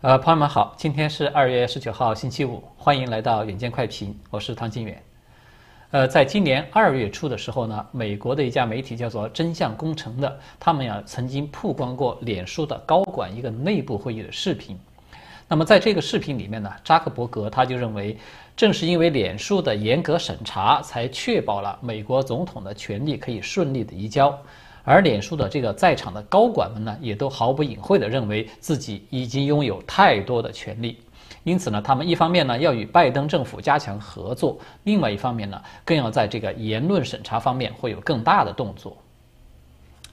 呃，朋友们好，今天是二月十九号，星期五，欢迎来到远见快评，我是汤金远。呃，在今年二月初的时候呢，美国的一家媒体叫做“真相工程”的，他们呀曾经曝光过脸书的高管一个内部会议的视频。那么在这个视频里面呢，扎克伯格他就认为，正是因为脸书的严格审查，才确保了美国总统的权力可以顺利的移交。而脸书的这个在场的高管们呢，也都毫不隐晦地认为自己已经拥有太多的权利，因此呢，他们一方面呢要与拜登政府加强合作，另外一方面呢，更要在这个言论审查方面会有更大的动作。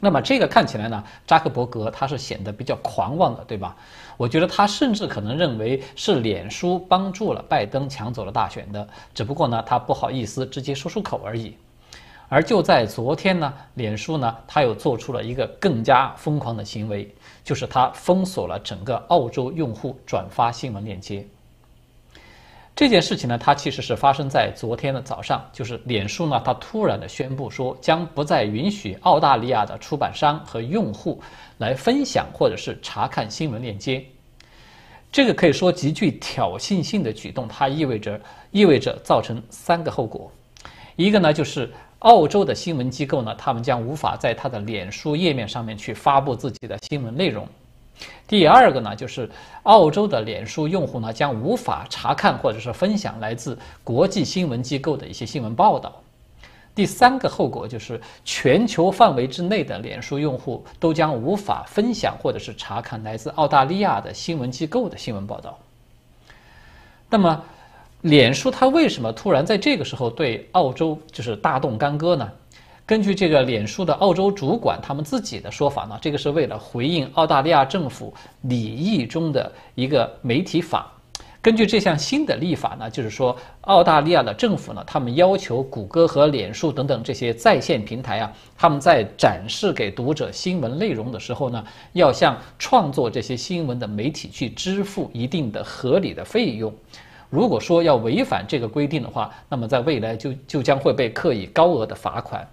那么这个看起来呢，扎克伯格他是显得比较狂妄的，对吧？我觉得他甚至可能认为是脸书帮助了拜登抢走了大选的，只不过呢，他不好意思直接说出口而已。而就在昨天呢，脸书呢，它又做出了一个更加疯狂的行为，就是它封锁了整个澳洲用户转发新闻链接。这件事情呢，它其实是发生在昨天的早上，就是脸书呢，它突然的宣布说，将不再允许澳大利亚的出版商和用户来分享或者是查看新闻链接。这个可以说极具挑衅性的举动，它意味着意味着造成三个后果，一个呢就是。澳洲的新闻机构呢，他们将无法在他的脸书页面上面去发布自己的新闻内容。第二个呢，就是澳洲的脸书用户呢，将无法查看或者是分享来自国际新闻机构的一些新闻报道。第三个后果就是，全球范围之内的脸书用户都将无法分享或者是查看来自澳大利亚的新闻机构的新闻报道。那么，脸书它为什么突然在这个时候对澳洲就是大动干戈呢？根据这个脸书的澳洲主管他们自己的说法呢，这个是为了回应澳大利亚政府拟议中的一个媒体法。根据这项新的立法呢，就是说澳大利亚的政府呢，他们要求谷歌和脸书等等这些在线平台啊，他们在展示给读者新闻内容的时候呢，要向创作这些新闻的媒体去支付一定的合理的费用。如果说要违反这个规定的话，那么在未来就就将会被刻以高额的罚款。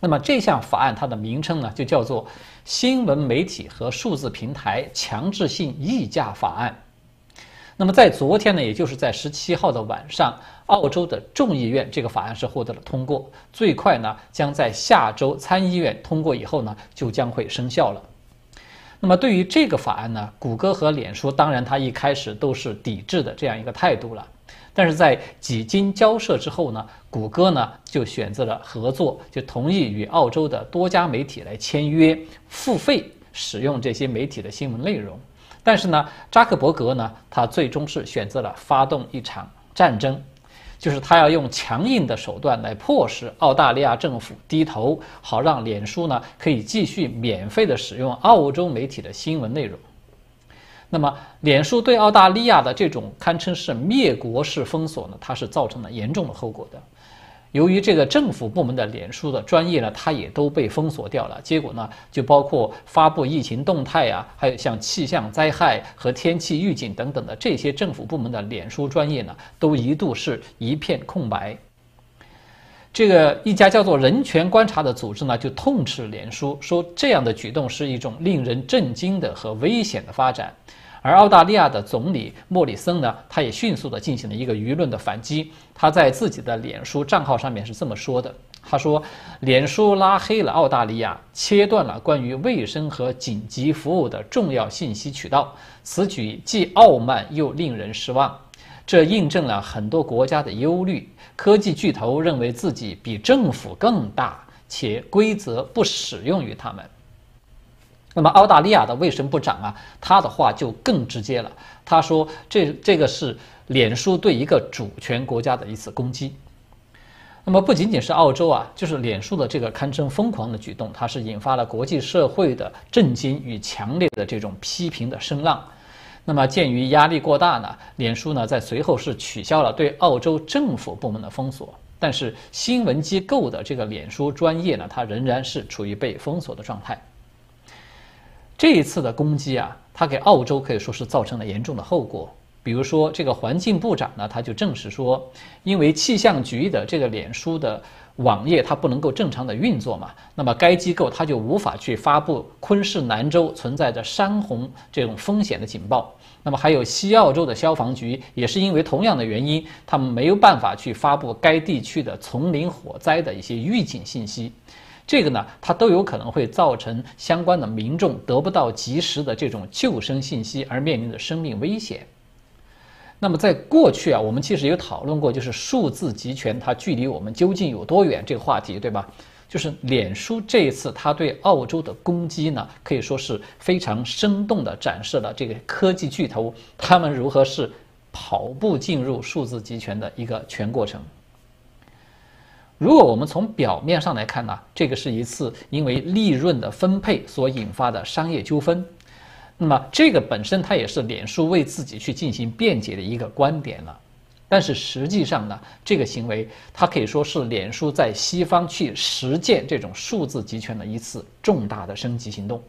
那么这项法案它的名称呢，就叫做《新闻媒体和数字平台强制性议价法案》。那么在昨天呢，也就是在十七号的晚上，澳洲的众议院这个法案是获得了通过，最快呢将在下周参议院通过以后呢，就将会生效了。那么对于这个法案呢，谷歌和脸书当然它一开始都是抵制的这样一个态度了，但是在几经交涉之后呢，谷歌呢就选择了合作，就同意与澳洲的多家媒体来签约，付费使用这些媒体的新闻内容。但是呢，扎克伯格呢，他最终是选择了发动一场战争。就是他要用强硬的手段来迫使澳大利亚政府低头，好让脸书呢可以继续免费的使用澳洲媒体的新闻内容。那么，脸书对澳大利亚的这种堪称是灭国式封锁呢，它是造成了严重的后果的。由于这个政府部门的脸书的专业呢，它也都被封锁掉了。结果呢，就包括发布疫情动态啊，还有像气象灾害和天气预警等等的这些政府部门的脸书专业呢，都一度是一片空白。这个一家叫做人权观察的组织呢，就痛斥脸书，说这样的举动是一种令人震惊的和危险的发展。而澳大利亚的总理莫里森呢，他也迅速地进行了一个舆论的反击。他在自己的脸书账号上面是这么说的：“他说，脸书拉黑了澳大利亚，切断了关于卫生和紧急服务的重要信息渠道。此举既傲慢又令人失望。这印证了很多国家的忧虑：科技巨头认为自己比政府更大，且规则不适用于他们。”那么澳大利亚的卫生部长啊，他的话就更直接了。他说：“这这个是脸书对一个主权国家的一次攻击。”那么不仅仅是澳洲啊，就是脸书的这个堪称疯狂的举动，它是引发了国际社会的震惊与强烈的这种批评的声浪。那么鉴于压力过大呢，脸书呢在随后是取消了对澳洲政府部门的封锁，但是新闻机构的这个脸书专业呢，它仍然是处于被封锁的状态。这一次的攻击啊，它给澳洲可以说是造成了严重的后果。比如说这个环境部长呢，他就证实说，因为气象局的这个脸书的网页它不能够正常的运作嘛，那么该机构它就无法去发布昆士兰州存在着山洪这种风险的警报。那么还有西澳洲的消防局也是因为同样的原因，他们没有办法去发布该地区的丛林火灾的一些预警信息。这个呢，它都有可能会造成相关的民众得不到及时的这种救生信息，而面临的生命危险。那么在过去啊，我们其实有讨论过，就是数字集权它距离我们究竟有多远这个话题，对吧？就是脸书这一次它对澳洲的攻击呢，可以说是非常生动地展示了这个科技巨头他们如何是跑步进入数字集权的一个全过程。如果我们从表面上来看呢，这个是一次因为利润的分配所引发的商业纠纷，那么这个本身它也是脸书为自己去进行辩解的一个观点了。但是实际上呢，这个行为它可以说是脸书在西方去实践这种数字集权的一次重大的升级行动。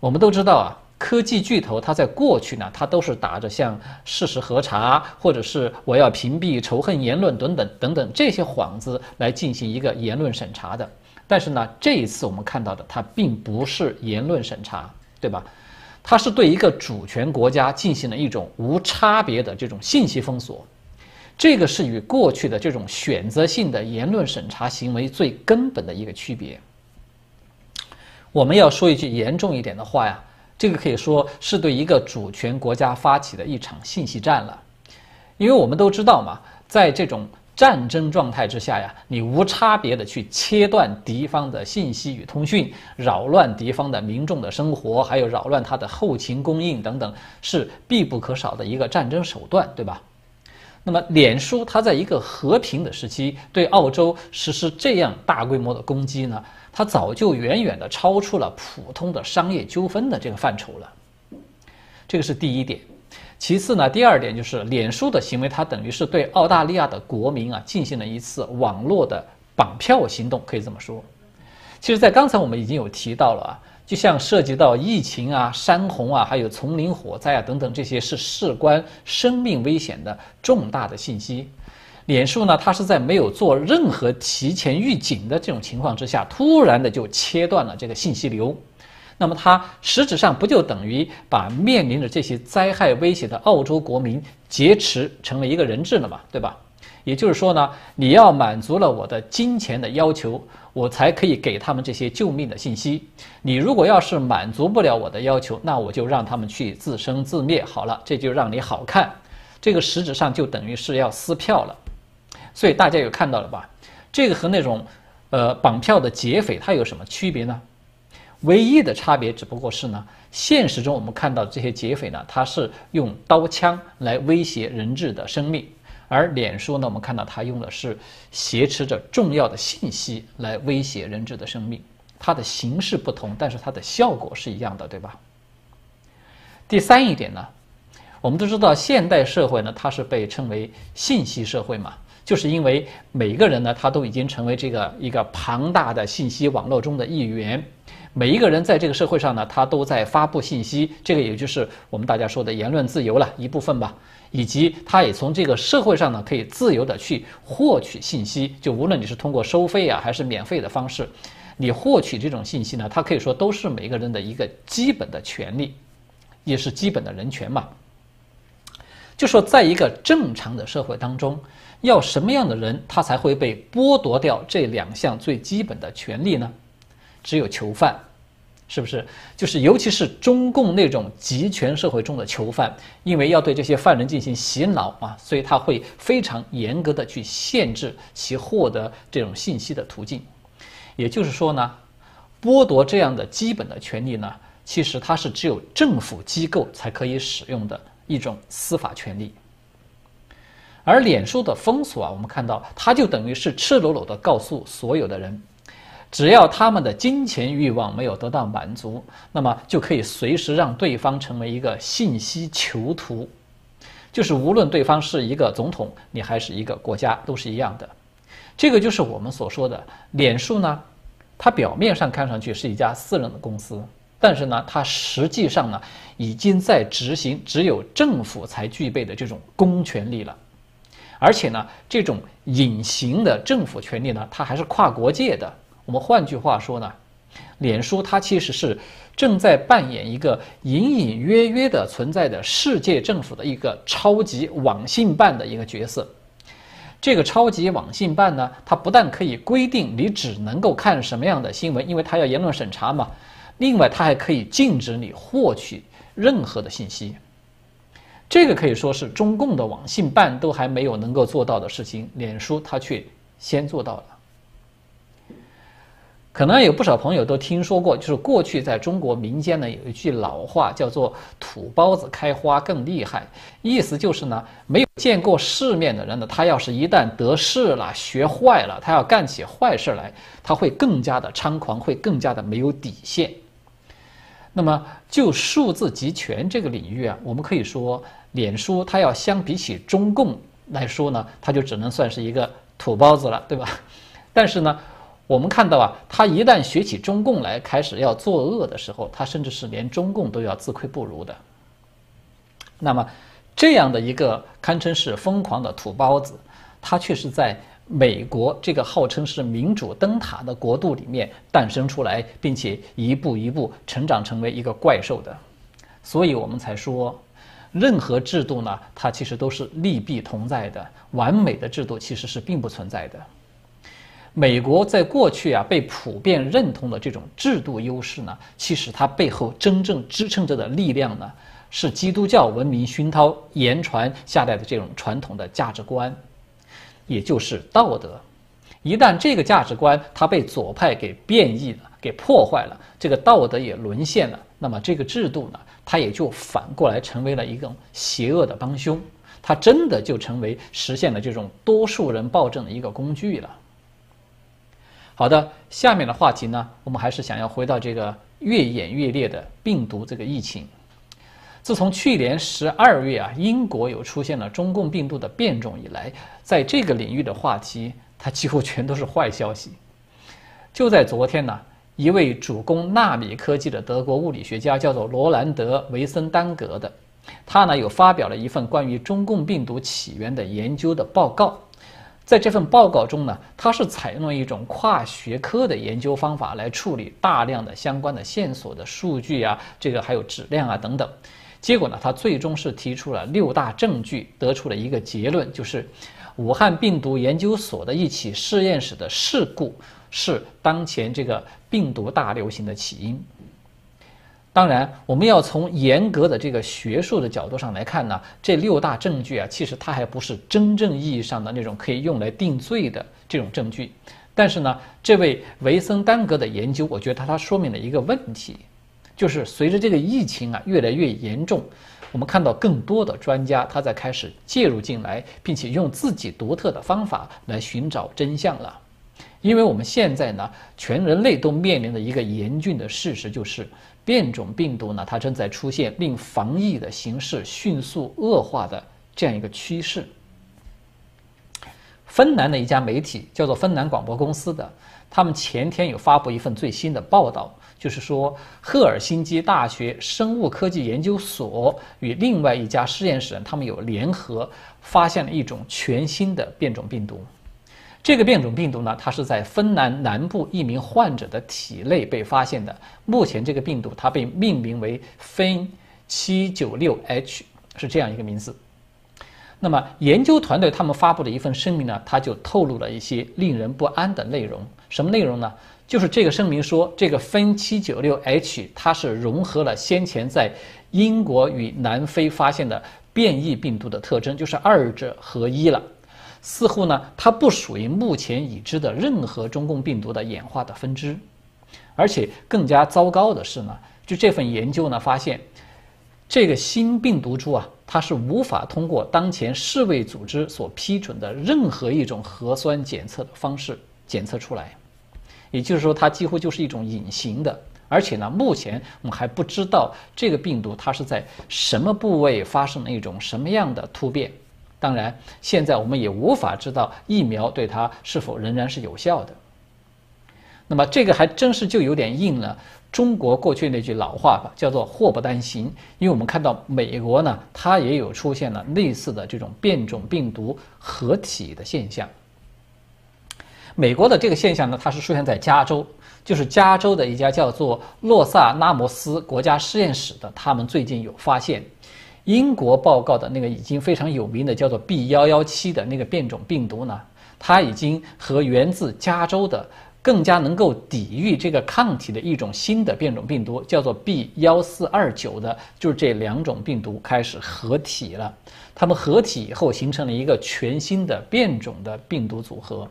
我们都知道啊，科技巨头它在过去呢，它都是打着像事实核查或者是我要屏蔽仇恨言论等等等等这些幌子来进行一个言论审查的。但是呢，这一次我们看到的它并不是言论审查，对吧？它是对一个主权国家进行了一种无差别的这种信息封锁，这个是与过去的这种选择性的言论审查行为最根本的一个区别。我们要说一句严重一点的话呀，这个可以说是对一个主权国家发起的一场信息战了，因为我们都知道嘛，在这种。战争状态之下呀，你无差别的去切断敌方的信息与通讯，扰乱敌方的民众的生活，还有扰乱他的后勤供应等等，是必不可少的一个战争手段，对吧？那么，脸书它在一个和平的时期对澳洲实施这样大规模的攻击呢，它早就远远的超出了普通的商业纠纷的这个范畴了。这个是第一点。其次呢，第二点就是脸书的行为，它等于是对澳大利亚的国民啊进行了一次网络的绑票行动，可以这么说。其实，在刚才我们已经有提到了啊，就像涉及到疫情啊、山洪啊、还有丛林火灾啊等等这些是事关生命危险的重大的信息，脸书呢，它是在没有做任何提前预警的这种情况之下，突然的就切断了这个信息流。那么它实质上不就等于把面临着这些灾害威胁的澳洲国民劫持成为一个人质了嘛？对吧？也就是说呢，你要满足了我的金钱的要求，我才可以给他们这些救命的信息。你如果要是满足不了我的要求，那我就让他们去自生自灭。好了，这就让你好看。这个实质上就等于是要撕票了。所以大家有看到了吧？这个和那种，呃，绑票的劫匪他有什么区别呢？唯一的差别只不过是呢，现实中我们看到这些劫匪呢，他是用刀枪来威胁人质的生命，而脸书呢，我们看到他用的是挟持着重要的信息来威胁人质的生命，它的形式不同，但是它的效果是一样的，对吧？第三一点呢，我们都知道现代社会呢，它是被称为信息社会嘛，就是因为每一个人呢，他都已经成为这个一个庞大的信息网络中的一员。每一个人在这个社会上呢，他都在发布信息，这个也就是我们大家说的言论自由了一部分吧。以及他也从这个社会上呢，可以自由的去获取信息。就无论你是通过收费啊，还是免费的方式，你获取这种信息呢，它可以说都是每一个人的一个基本的权利，也是基本的人权嘛。就说在一个正常的社会当中，要什么样的人他才会被剥夺掉这两项最基本的权利呢？只有囚犯，是不是？就是尤其是中共那种集权社会中的囚犯，因为要对这些犯人进行洗脑啊，所以他会非常严格的去限制其获得这种信息的途径。也就是说呢，剥夺这样的基本的权利呢，其实它是只有政府机构才可以使用的一种司法权利。而脸书的封锁啊，我们看到它就等于是赤裸裸的告诉所有的人。只要他们的金钱欲望没有得到满足，那么就可以随时让对方成为一个信息囚徒，就是无论对方是一个总统，你还是一个国家，都是一样的。这个就是我们所说的脸书呢，它表面上看上去是一家私人的公司，但是呢，它实际上呢，已经在执行只有政府才具备的这种公权力了。而且呢，这种隐形的政府权力呢，它还是跨国界的。我们换句话说呢，脸书它其实是正在扮演一个隐隐约约的存在的世界政府的一个超级网信办的一个角色。这个超级网信办呢，它不但可以规定你只能够看什么样的新闻，因为它要言论审查嘛。另外，它还可以禁止你获取任何的信息。这个可以说是中共的网信办都还没有能够做到的事情，脸书它却先做到了。可能有不少朋友都听说过，就是过去在中国民间呢有一句老话，叫做“土包子开花更厉害”，意思就是呢，没有见过世面的人呢，他要是一旦得势了、学坏了，他要干起坏事来，他会更加的猖狂，会更加的没有底线。那么，就数字集权这个领域啊，我们可以说，脸书它要相比起中共来说呢，它就只能算是一个土包子了，对吧？但是呢。我们看到啊，他一旦学起中共来，开始要作恶的时候，他甚至是连中共都要自愧不如的。那么，这样的一个堪称是疯狂的土包子，他却是在美国这个号称是民主灯塔的国度里面诞生出来，并且一步一步成长成为一个怪兽的。所以我们才说，任何制度呢，它其实都是利弊同在的，完美的制度其实是并不存在的。美国在过去啊被普遍认同的这种制度优势呢，其实它背后真正支撑着的力量呢，是基督教文明熏陶言传下来的这种传统的价值观，也就是道德。一旦这个价值观它被左派给变异了、给破坏了，这个道德也沦陷了，那么这个制度呢，它也就反过来成为了一种邪恶的帮凶，它真的就成为实现了这种多数人暴政的一个工具了。好的，下面的话题呢，我们还是想要回到这个越演越烈的病毒这个疫情。自从去年十二月啊，英国有出现了中共病毒的变种以来，在这个领域的话题，它几乎全都是坏消息。就在昨天呢，一位主攻纳米科技的德国物理学家叫做罗兰德·维森丹格的，他呢有发表了一份关于中共病毒起源的研究的报告。在这份报告中呢，他是采用了一种跨学科的研究方法来处理大量的相关的线索的数据啊，这个还有质量啊等等。结果呢，他最终是提出了六大证据，得出了一个结论，就是武汉病毒研究所的一起实验室的事故是当前这个病毒大流行的起因。当然，我们要从严格的这个学术的角度上来看呢，这六大证据啊，其实它还不是真正意义上的那种可以用来定罪的这种证据。但是呢，这位维森丹格的研究，我觉得它它说明了一个问题，就是随着这个疫情啊越来越严重，我们看到更多的专家他在开始介入进来，并且用自己独特的方法来寻找真相了。因为我们现在呢，全人类都面临的一个严峻的事实就是。变种病毒呢，它正在出现令防疫的形势迅速恶化的这样一个趋势。芬兰的一家媒体叫做芬兰广播公司的，他们前天有发布一份最新的报道，就是说赫尔辛基大学生物科技研究所与另外一家实验室，他们有联合发现了一种全新的变种病毒。这个变种病毒呢，它是在芬兰南部一名患者的体内被发现的。目前这个病毒它被命名为分七九六 H，是这样一个名字。那么研究团队他们发布的一份声明呢，它就透露了一些令人不安的内容。什么内容呢？就是这个声明说，这个分七九六 H 它是融合了先前在英国与南非发现的变异病毒的特征，就是二者合一了。似乎呢，它不属于目前已知的任何中共病毒的演化的分支，而且更加糟糕的是呢，就这份研究呢发现，这个新病毒株啊，它是无法通过当前世卫组织所批准的任何一种核酸检测的方式检测出来，也就是说，它几乎就是一种隐形的，而且呢，目前我们还不知道这个病毒它是在什么部位发生了一种什么样的突变。当然，现在我们也无法知道疫苗对它是否仍然是有效的。那么这个还真是就有点应了中国过去那句老话吧，叫做祸不单行。因为我们看到美国呢，它也有出现了类似的这种变种病毒合体的现象。美国的这个现象呢，它是出现在加州，就是加州的一家叫做洛萨拉摩斯国家实验室的，他们最近有发现，英国报告的那个已经非常有名的叫做 B 幺幺七的那个变种病毒呢，它已经和源自加州的更加能够抵御这个抗体的一种新的变种病毒，叫做 B 幺四二九的，就是这两种病毒开始合体了，它们合体以后形成了一个全新的变种的病毒组合。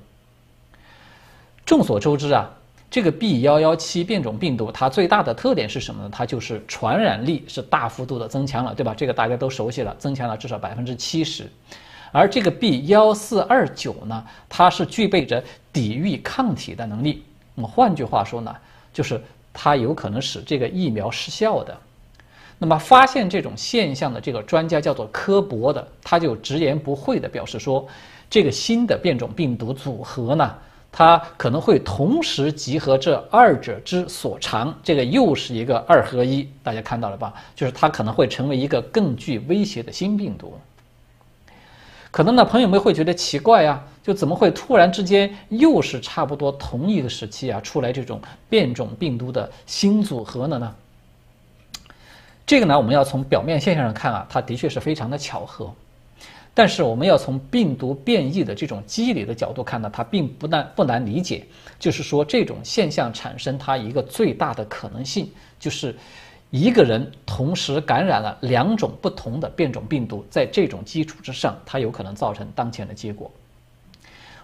众所周知啊，这个 B 幺幺七变种病毒它最大的特点是什么呢？它就是传染力是大幅度的增强了，对吧？这个大家都熟悉了，增强了至少百分之七十。而这个 B 幺四二九呢，它是具备着抵御抗体的能力。那么换句话说呢，就是它有可能使这个疫苗失效的。那么发现这种现象的这个专家叫做科博的，他就直言不讳地表示说，这个新的变种病毒组合呢。它可能会同时集合这二者之所长，这个又是一个二合一，大家看到了吧？就是它可能会成为一个更具威胁的新病毒。可能呢，朋友们会觉得奇怪啊，就怎么会突然之间又是差不多同一个时期啊，出来这种变种病毒的新组合了呢？这个呢，我们要从表面现象上看啊，它的确是非常的巧合。但是我们要从病毒变异的这种机理的角度看呢，它并不难不难理解。就是说，这种现象产生它一个最大的可能性，就是一个人同时感染了两种不同的变种病毒，在这种基础之上，它有可能造成当前的结果。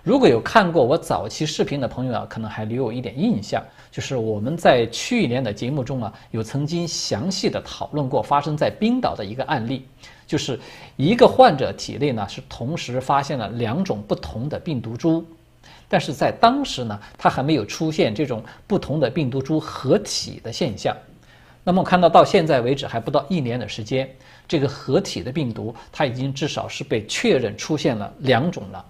如果有看过我早期视频的朋友啊，可能还留有一点印象，就是我们在去年的节目中啊，有曾经详细的讨论过发生在冰岛的一个案例。就是一个患者体内呢是同时发现了两种不同的病毒株，但是在当时呢，它还没有出现这种不同的病毒株合体的现象。那么看到到现在为止还不到一年的时间，这个合体的病毒它已经至少是被确认出现了两种了，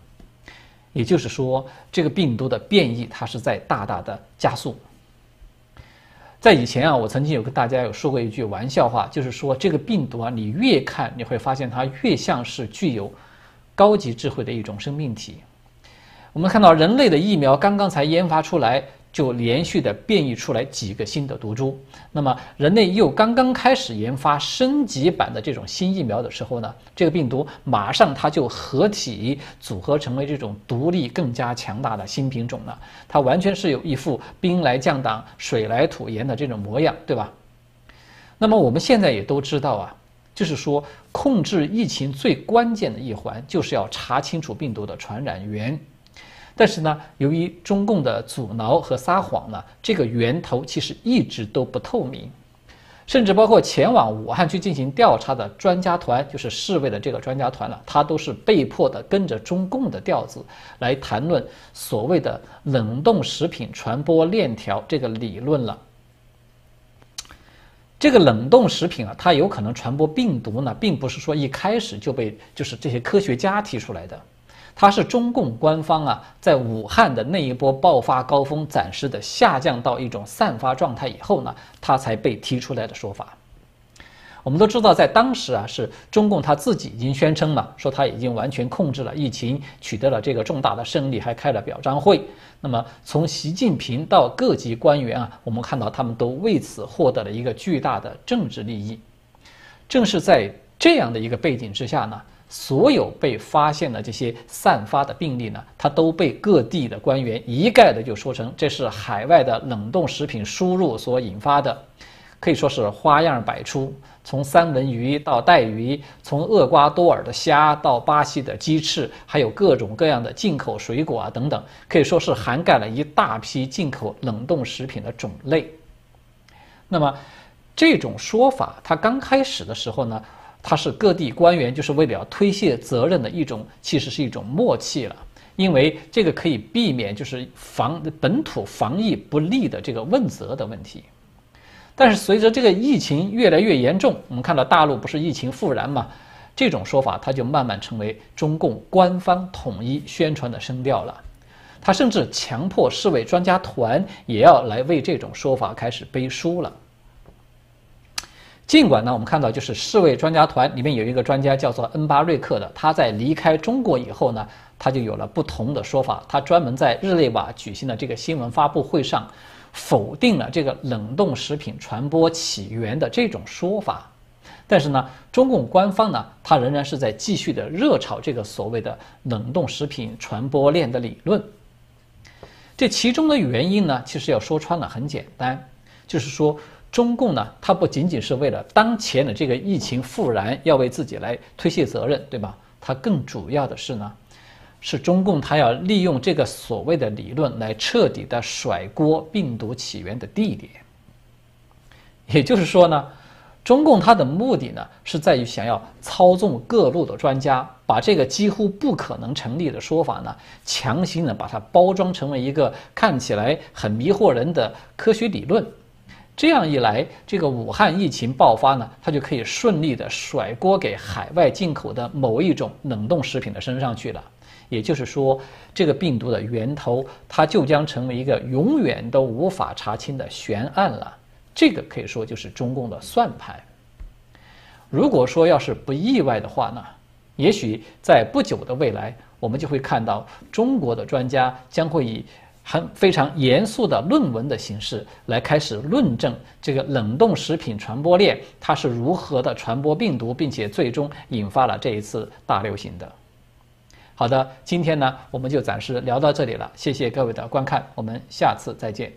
也就是说，这个病毒的变异它是在大大的加速。在以前啊，我曾经有跟大家有说过一句玩笑话，就是说这个病毒啊，你越看你会发现它越像是具有高级智慧的一种生命体。我们看到人类的疫苗刚刚才研发出来。就连续的变异出来几个新的毒株，那么人类又刚刚开始研发升级版的这种新疫苗的时候呢，这个病毒马上它就合体组合成为这种独立更加强大的新品种了，它完全是有一副兵来将挡水来土掩的这种模样，对吧？那么我们现在也都知道啊，就是说控制疫情最关键的一环就是要查清楚病毒的传染源。但是呢，由于中共的阻挠和撒谎呢，这个源头其实一直都不透明，甚至包括前往武汉去进行调查的专家团，就是世卫的这个专家团了，他都是被迫的跟着中共的调子来谈论所谓的冷冻食品传播链条这个理论了。这个冷冻食品啊，它有可能传播病毒呢，并不是说一开始就被就是这些科学家提出来的。它是中共官方啊，在武汉的那一波爆发高峰暂时的下降到一种散发状态以后呢，它才被提出来的说法。我们都知道，在当时啊，是中共他自己已经宣称了，说他已经完全控制了疫情，取得了这个重大的胜利，还开了表彰会。那么从习近平到各级官员啊，我们看到他们都为此获得了一个巨大的政治利益。正是在这样的一个背景之下呢。所有被发现的这些散发的病例呢，它都被各地的官员一概的就说成这是海外的冷冻食品输入所引发的，可以说是花样百出，从三文鱼到带鱼，从厄瓜多尔的虾到巴西的鸡翅，还有各种各样的进口水果啊等等，可以说是涵盖了一大批进口冷冻食品的种类。那么，这种说法它刚开始的时候呢？它是各地官员就是为了要推卸责任的一种，其实是一种默契了，因为这个可以避免就是防本土防疫不利的这个问责的问题。但是随着这个疫情越来越严重，我们看到大陆不是疫情复燃嘛，这种说法它就慢慢成为中共官方统一宣传的声调了。他甚至强迫世卫专家团也要来为这种说法开始背书了。尽管呢，我们看到就是世卫专家团里面有一个专家叫做恩巴瑞克的，他在离开中国以后呢，他就有了不同的说法。他专门在日内瓦举行的这个新闻发布会上，否定了这个冷冻食品传播起源的这种说法。但是呢，中共官方呢，他仍然是在继续的热炒这个所谓的冷冻食品传播链的理论。这其中的原因呢，其实要说穿了很简单，就是说。中共呢，它不仅仅是为了当前的这个疫情复燃要为自己来推卸责任，对吧？它更主要的是呢，是中共它要利用这个所谓的理论来彻底的甩锅病毒起源的地点。也就是说呢，中共它的目的呢，是在于想要操纵各路的专家，把这个几乎不可能成立的说法呢，强行的把它包装成为一个看起来很迷惑人的科学理论。这样一来，这个武汉疫情爆发呢，它就可以顺利的甩锅给海外进口的某一种冷冻食品的身上去了。也就是说，这个病毒的源头，它就将成为一个永远都无法查清的悬案了。这个可以说就是中共的算盘。如果说要是不意外的话呢，也许在不久的未来，我们就会看到中国的专家将会以。很非常严肃的论文的形式来开始论证这个冷冻食品传播链它是如何的传播病毒，并且最终引发了这一次大流行的。好的，今天呢我们就暂时聊到这里了，谢谢各位的观看，我们下次再见。